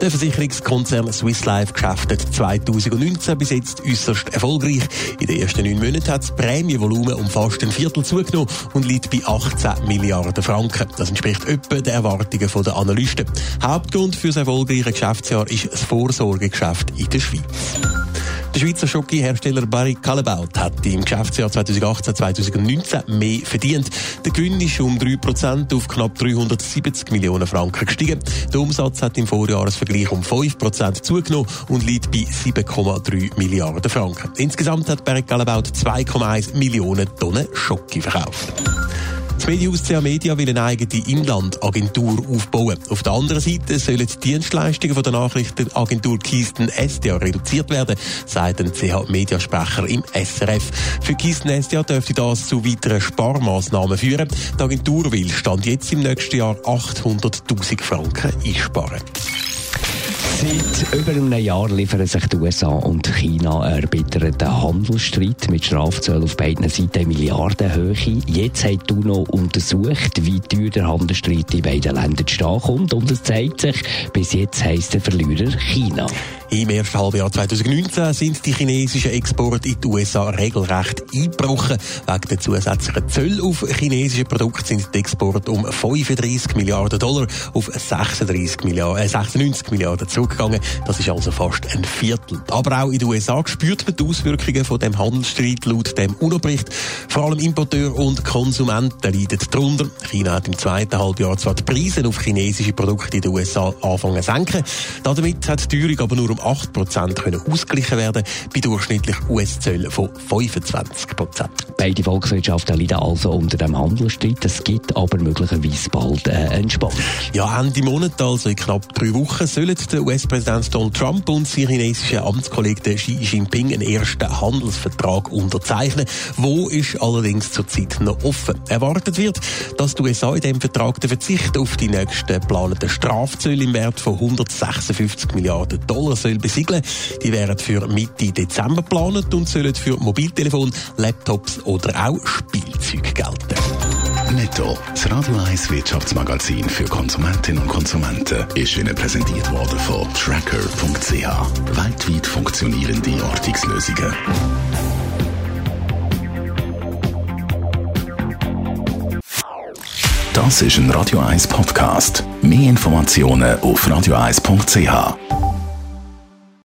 Der Versicherungskonzern Swiss Life geschäftet 2019 bis jetzt äußerst erfolgreich. In den ersten neun Monaten hat das Prämienvolumen um fast ein Viertel zugenommen und liegt bei 18 Milliarden Franken. Das entspricht etwa den Erwartungen der Analysten. Hauptgrund für das erfolgreiche Geschäftsjahr ist das Vorsorgegeschäft in der Schweiz. Der Schweizer Schoki-Hersteller Barry Callebaut hat im Geschäftsjahr 2018-2019 mehr verdient. Der Gewinn ist um 3% auf knapp 370 Millionen Franken gestiegen. Der Umsatz hat im Vorjahresvergleich um 5% zugenommen und liegt bei 7,3 Milliarden Franken. Insgesamt hat Barry Callebaut 2,1 Millionen Tonnen Schoki verkauft. Das Medienhaus CA Media will eine eigene Inlandagentur aufbauen. Auf der anderen Seite sollen die Dienstleistungen von der Nachrichtenagentur Kisten SDA reduziert werden, sagt ein CH Mediasprecher im SRF. Für Kisten SDA dürfte das zu weiteren Sparmaßnahmen führen. Die Agentur will Stand jetzt im nächsten Jahr 800.000 Franken einsparen. Seit über einem Jahr liefern sich die USA und China einen erbitterten Handelsstreit mit Strafzöllen auf beiden Seiten Milliardenhöhe. Jetzt hat UNO untersucht, wie teuer der Handelsstreit in beiden Ländern stehen kommt und es zeigt sich, bis jetzt heisst der Verlierer China. Im ersten Halbjahr 2019 sind die chinesischen Exporte in die USA regelrecht eingebrochen. Wegen der zusätzlichen Zölle auf chinesische Produkte sind die Exporte um 35 Milliarden Dollar auf 36 Milliarden, äh, 96 Milliarden zurückgegangen. Das ist also fast ein Viertel. Aber auch in den USA spürt man die Auswirkungen von dem Handelsstreit laut dem UNO-Bericht. Vor allem Importeur und Konsumenten leiden darunter. China hat im zweiten Halbjahr zwar die Preise auf chinesische Produkte in den USA angefangen zu senken. Damit hat die Teuerung aber nur um 8% können ausgeglichen werden, bei durchschnittlich US-Zöllen von 25%. Beide Volkswirtschaften leiden also unter dem Handelsstreit. Es gibt aber möglicherweise bald eine Entspannung. Ja, Ende Monat, also in knapp drei Wochen, sollen der US-Präsident Donald Trump und sein chinesischer Amtskollege Xi Jinping einen ersten Handelsvertrag unterzeichnen. Wo ist allerdings zurzeit noch offen. Erwartet wird, dass die USA in dem Vertrag den Verzicht auf die nächsten geplanten Strafzölle im Wert von 156 Milliarden Dollar soll besiegeln. Die wären für Mitte Dezember geplant und sollen für Mobiltelefon, Laptops oder auch Spielzeug gelten. Netto, das Radio 1 Wirtschaftsmagazin für Konsumentinnen und Konsumenten, ist Ihnen präsentiert worden von Tracker.ch. Weltweit funktionierende Ortungslösungen. Das ist ein Radio 1 Podcast. Mehr Informationen auf radio1.ch.